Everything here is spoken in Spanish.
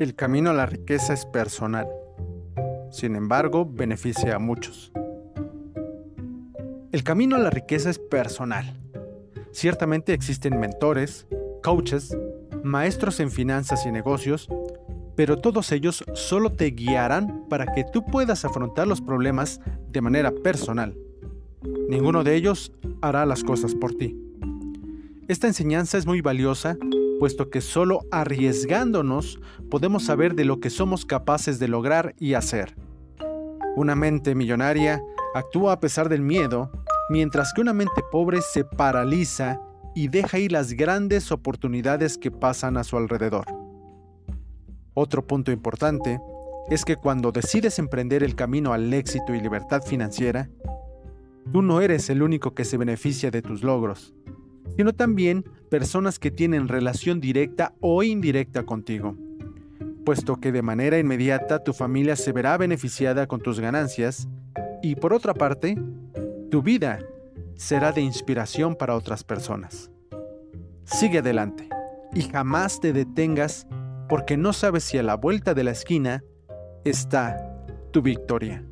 El camino a la riqueza es personal. Sin embargo, beneficia a muchos. El camino a la riqueza es personal. Ciertamente existen mentores, coaches, maestros en finanzas y negocios, pero todos ellos solo te guiarán para que tú puedas afrontar los problemas de manera personal. Ninguno de ellos hará las cosas por ti. Esta enseñanza es muy valiosa, puesto que solo arriesgándonos podemos saber de lo que somos capaces de lograr y hacer. Una mente millonaria actúa a pesar del miedo, mientras que una mente pobre se paraliza y deja ir las grandes oportunidades que pasan a su alrededor. Otro punto importante es que cuando decides emprender el camino al éxito y libertad financiera, tú no eres el único que se beneficia de tus logros, sino también personas que tienen relación directa o indirecta contigo, puesto que de manera inmediata tu familia se verá beneficiada con tus ganancias y por otra parte, tu vida será de inspiración para otras personas. Sigue adelante y jamás te detengas porque no sabes si a la vuelta de la esquina está tu victoria.